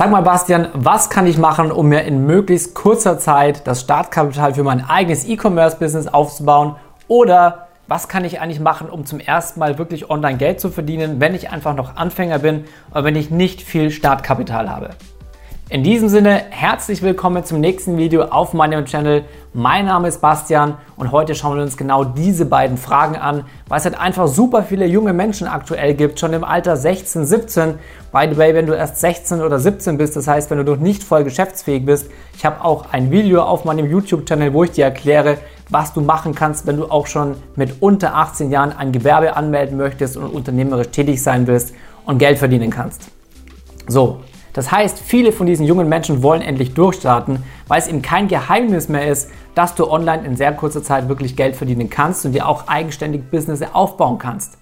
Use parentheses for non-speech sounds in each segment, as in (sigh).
Sag mal, Bastian, was kann ich machen, um mir in möglichst kurzer Zeit das Startkapital für mein eigenes E-Commerce-Business aufzubauen? Oder was kann ich eigentlich machen, um zum ersten Mal wirklich online Geld zu verdienen, wenn ich einfach noch Anfänger bin oder wenn ich nicht viel Startkapital habe? In diesem Sinne, herzlich willkommen zum nächsten Video auf meinem Channel. Mein Name ist Bastian und heute schauen wir uns genau diese beiden Fragen an, weil es halt einfach super viele junge Menschen aktuell gibt, schon im Alter 16, 17. By the way, wenn du erst 16 oder 17 bist, das heißt, wenn du noch nicht voll geschäftsfähig bist, ich habe auch ein Video auf meinem YouTube-Channel, wo ich dir erkläre, was du machen kannst, wenn du auch schon mit unter 18 Jahren ein Gewerbe anmelden möchtest und unternehmerisch tätig sein willst und Geld verdienen kannst. So, das heißt, viele von diesen jungen Menschen wollen endlich durchstarten, weil es eben kein Geheimnis mehr ist, dass du online in sehr kurzer Zeit wirklich Geld verdienen kannst und dir auch eigenständig Business aufbauen kannst.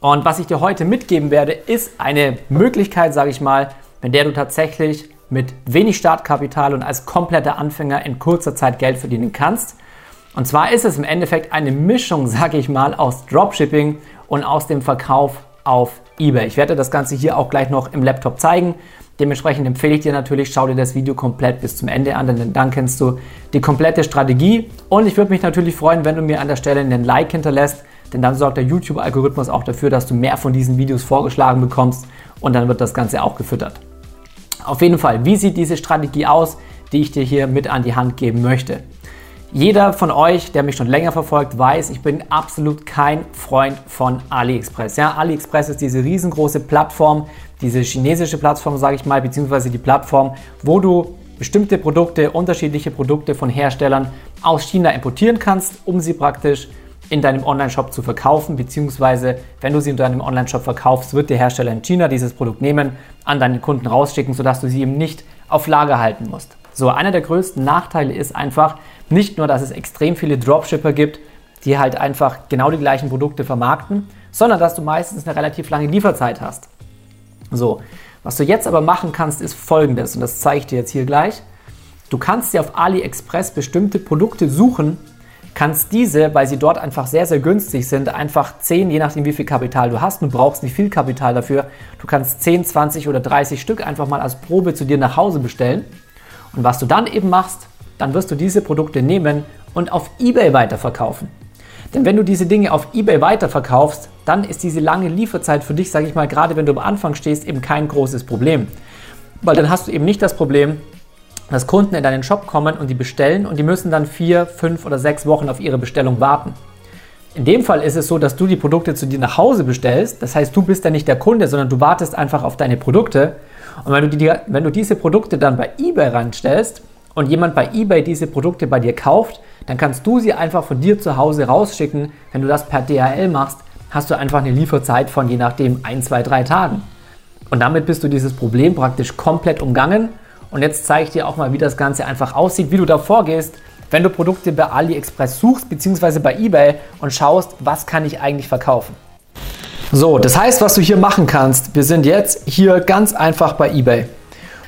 Und was ich dir heute mitgeben werde, ist eine Möglichkeit, sage ich mal, mit der du tatsächlich mit wenig Startkapital und als kompletter Anfänger in kurzer Zeit Geld verdienen kannst. Und zwar ist es im Endeffekt eine Mischung, (laughs) sage ich mal, aus Dropshipping und aus dem Verkauf auf eBay. Ich werde das Ganze hier auch gleich noch im Laptop zeigen. Dementsprechend empfehle ich dir natürlich, schau dir das Video komplett bis zum Ende an, denn dann kennst du die komplette Strategie. Und ich würde mich natürlich freuen, wenn du mir an der Stelle einen Like hinterlässt, denn dann sorgt der YouTube-Algorithmus auch dafür, dass du mehr von diesen Videos vorgeschlagen bekommst und dann wird das Ganze auch gefüttert. Auf jeden Fall, wie sieht diese Strategie aus, die ich dir hier mit an die Hand geben möchte? Jeder von euch, der mich schon länger verfolgt, weiß, ich bin absolut kein Freund von AliExpress. Ja, AliExpress ist diese riesengroße Plattform, diese chinesische Plattform, sage ich mal, beziehungsweise die Plattform, wo du bestimmte Produkte, unterschiedliche Produkte von Herstellern aus China importieren kannst, um sie praktisch in deinem Online-Shop zu verkaufen, beziehungsweise wenn du sie in deinem Online-Shop verkaufst, wird der Hersteller in China dieses Produkt nehmen, an deinen Kunden rausschicken, sodass du sie eben nicht auf Lager halten musst. So, einer der größten Nachteile ist einfach nicht nur, dass es extrem viele Dropshipper gibt, die halt einfach genau die gleichen Produkte vermarkten, sondern dass du meistens eine relativ lange Lieferzeit hast. So, was du jetzt aber machen kannst, ist folgendes, und das zeige ich dir jetzt hier gleich. Du kannst dir auf AliExpress bestimmte Produkte suchen, kannst diese, weil sie dort einfach sehr, sehr günstig sind, einfach 10, je nachdem wie viel Kapital du hast, du brauchst nicht viel Kapital dafür, du kannst 10, 20 oder 30 Stück einfach mal als Probe zu dir nach Hause bestellen. Und was du dann eben machst, dann wirst du diese Produkte nehmen und auf eBay weiterverkaufen. Denn wenn du diese Dinge auf eBay weiterverkaufst, dann ist diese lange Lieferzeit für dich, sage ich mal, gerade wenn du am Anfang stehst, eben kein großes Problem. Weil dann hast du eben nicht das Problem, dass Kunden in deinen Shop kommen und die bestellen und die müssen dann vier, fünf oder sechs Wochen auf ihre Bestellung warten. In dem Fall ist es so, dass du die Produkte zu dir nach Hause bestellst. Das heißt, du bist ja nicht der Kunde, sondern du wartest einfach auf deine Produkte. Und wenn du, die, wenn du diese Produkte dann bei eBay ranstellst und jemand bei eBay diese Produkte bei dir kauft, dann kannst du sie einfach von dir zu Hause rausschicken. Wenn du das per DHL machst, hast du einfach eine Lieferzeit von je nachdem 1, 2, 3 Tagen. Und damit bist du dieses Problem praktisch komplett umgangen. Und jetzt zeige ich dir auch mal, wie das Ganze einfach aussieht, wie du da vorgehst, wenn du Produkte bei AliExpress suchst, beziehungsweise bei eBay und schaust, was kann ich eigentlich verkaufen. So, das heißt, was du hier machen kannst, wir sind jetzt hier ganz einfach bei eBay.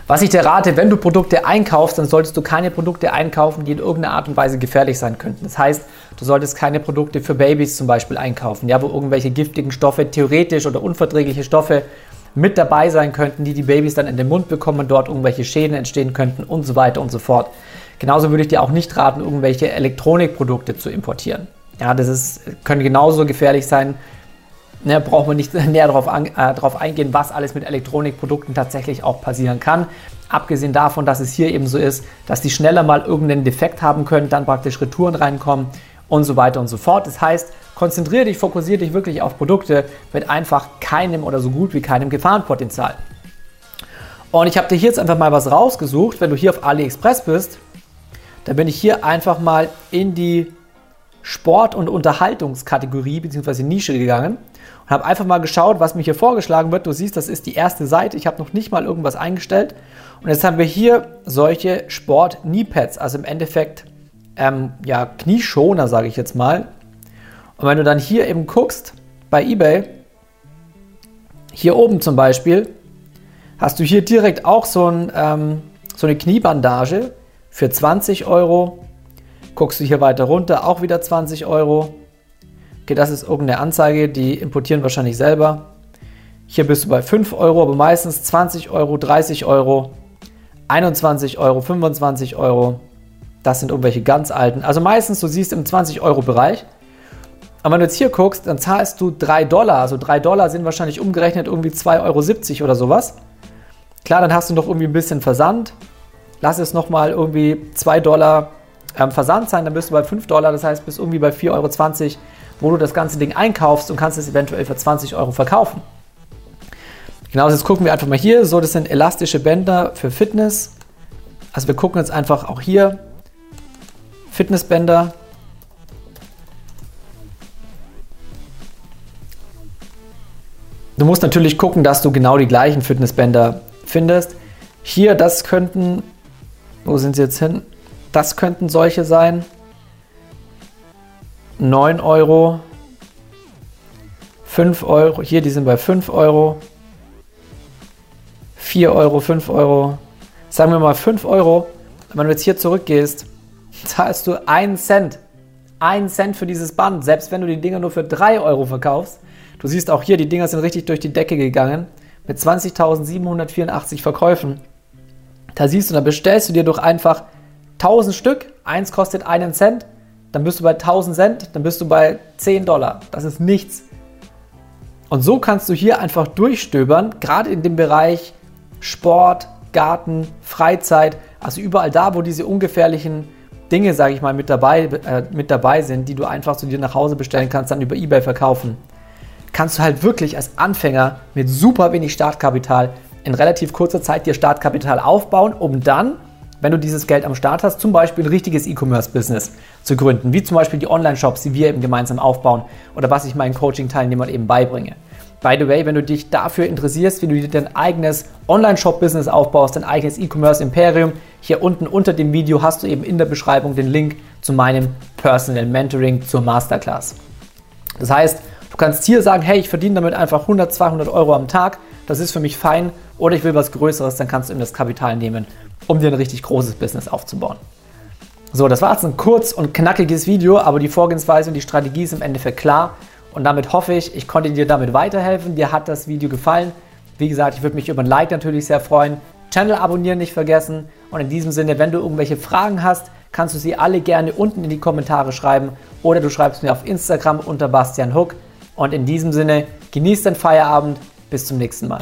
Was ich dir rate, wenn du Produkte einkaufst, dann solltest du keine Produkte einkaufen, die in irgendeiner Art und Weise gefährlich sein könnten. Das heißt, du solltest keine Produkte für Babys zum Beispiel einkaufen, ja, wo irgendwelche giftigen Stoffe, theoretisch oder unverträgliche Stoffe mit dabei sein könnten, die die Babys dann in den Mund bekommen, dort irgendwelche Schäden entstehen könnten und so weiter und so fort. Genauso würde ich dir auch nicht raten, irgendwelche Elektronikprodukte zu importieren. Ja, das ist, können genauso gefährlich sein ne, braucht man nicht (laughs) näher darauf, äh, darauf eingehen, was alles mit Elektronikprodukten tatsächlich auch passieren kann. Abgesehen davon, dass es hier eben so ist, dass die schneller mal irgendeinen Defekt haben können, dann praktisch Retouren reinkommen und so weiter und so fort. Das heißt, konzentriere dich, fokussiere dich wirklich auf Produkte mit einfach keinem oder so gut wie keinem Gefahrenpotenzial. Und ich habe dir hier jetzt einfach mal was rausgesucht. Wenn du hier auf AliExpress bist, dann bin ich hier einfach mal in die Sport- und Unterhaltungskategorie bzw. Nische gegangen und habe einfach mal geschaut, was mir hier vorgeschlagen wird. Du siehst, das ist die erste Seite. Ich habe noch nicht mal irgendwas eingestellt. Und jetzt haben wir hier solche Sport-Kniepads, also im Endeffekt ähm, ja, Knieschoner, sage ich jetzt mal. Und wenn du dann hier eben guckst bei eBay, hier oben zum Beispiel, hast du hier direkt auch so, ein, ähm, so eine Kniebandage für 20 Euro Guckst du hier weiter runter, auch wieder 20 Euro. Okay, das ist irgendeine Anzeige, die importieren wahrscheinlich selber. Hier bist du bei 5 Euro, aber meistens 20 Euro, 30 Euro, 21 Euro, 25 Euro. Das sind irgendwelche ganz alten. Also meistens, du siehst im 20 Euro Bereich. Aber wenn du jetzt hier guckst, dann zahlst du 3 Dollar. Also 3 Dollar sind wahrscheinlich umgerechnet irgendwie 2,70 Euro oder sowas. Klar, dann hast du noch irgendwie ein bisschen Versand. Lass es nochmal irgendwie 2 Dollar ähm, Versand sein, dann bist du bei 5 Dollar, das heißt, bist irgendwie bei 4,20 Euro, wo du das ganze Ding einkaufst und kannst es eventuell für 20 Euro verkaufen. Genau, jetzt gucken wir einfach mal hier. So, das sind elastische Bänder für Fitness. Also wir gucken jetzt einfach auch hier. Fitnessbänder. Du musst natürlich gucken, dass du genau die gleichen Fitnessbänder findest. Hier, das könnten, wo sind sie jetzt hin? Das könnten solche sein. 9 Euro. 5 Euro. Hier, die sind bei 5 Euro. 4 Euro, 5 Euro. Sagen wir mal 5 Euro. Wenn du jetzt hier zurückgehst, (laughs) zahlst du 1 Cent. 1 Cent für dieses Band. Selbst wenn du die Dinger nur für 3 Euro verkaufst. Du siehst auch hier, die Dinger sind richtig durch die Decke gegangen. Mit 20.784 Verkäufen. Da siehst du, da bestellst du dir doch einfach 1000 Stück, eins kostet einen Cent, dann bist du bei 1000 Cent, dann bist du bei 10 Dollar. Das ist nichts. Und so kannst du hier einfach durchstöbern, gerade in dem Bereich Sport, Garten, Freizeit, also überall da, wo diese ungefährlichen Dinge, sage ich mal, mit dabei, äh, mit dabei sind, die du einfach zu dir nach Hause bestellen kannst, dann über eBay verkaufen, kannst du halt wirklich als Anfänger mit super wenig Startkapital in relativ kurzer Zeit dir Startkapital aufbauen, um dann wenn du dieses Geld am Start hast, zum Beispiel ein richtiges E-Commerce-Business zu gründen, wie zum Beispiel die Online-Shops, die wir eben gemeinsam aufbauen oder was ich meinen Coaching-Teilnehmern eben beibringe. By the way, wenn du dich dafür interessierst, wie du dir dein eigenes Online-Shop-Business aufbaust, dein eigenes E-Commerce-Imperium, hier unten unter dem Video hast du eben in der Beschreibung den Link zu meinem Personal Mentoring zur Masterclass. Das heißt, du kannst hier sagen, hey, ich verdiene damit einfach 100, 200 Euro am Tag, das ist für mich fein, oder ich will was Größeres, dann kannst du eben das Kapital nehmen um dir ein richtig großes Business aufzubauen. So, das war jetzt ein kurz und knackiges Video, aber die Vorgehensweise und die Strategie ist im Endeffekt klar. Und damit hoffe ich, ich konnte dir damit weiterhelfen. Dir hat das Video gefallen. Wie gesagt, ich würde mich über ein Like natürlich sehr freuen. Channel abonnieren nicht vergessen. Und in diesem Sinne, wenn du irgendwelche Fragen hast, kannst du sie alle gerne unten in die Kommentare schreiben oder du schreibst mir auf Instagram unter Bastian Hook. Und in diesem Sinne, genieß deinen Feierabend. Bis zum nächsten Mal.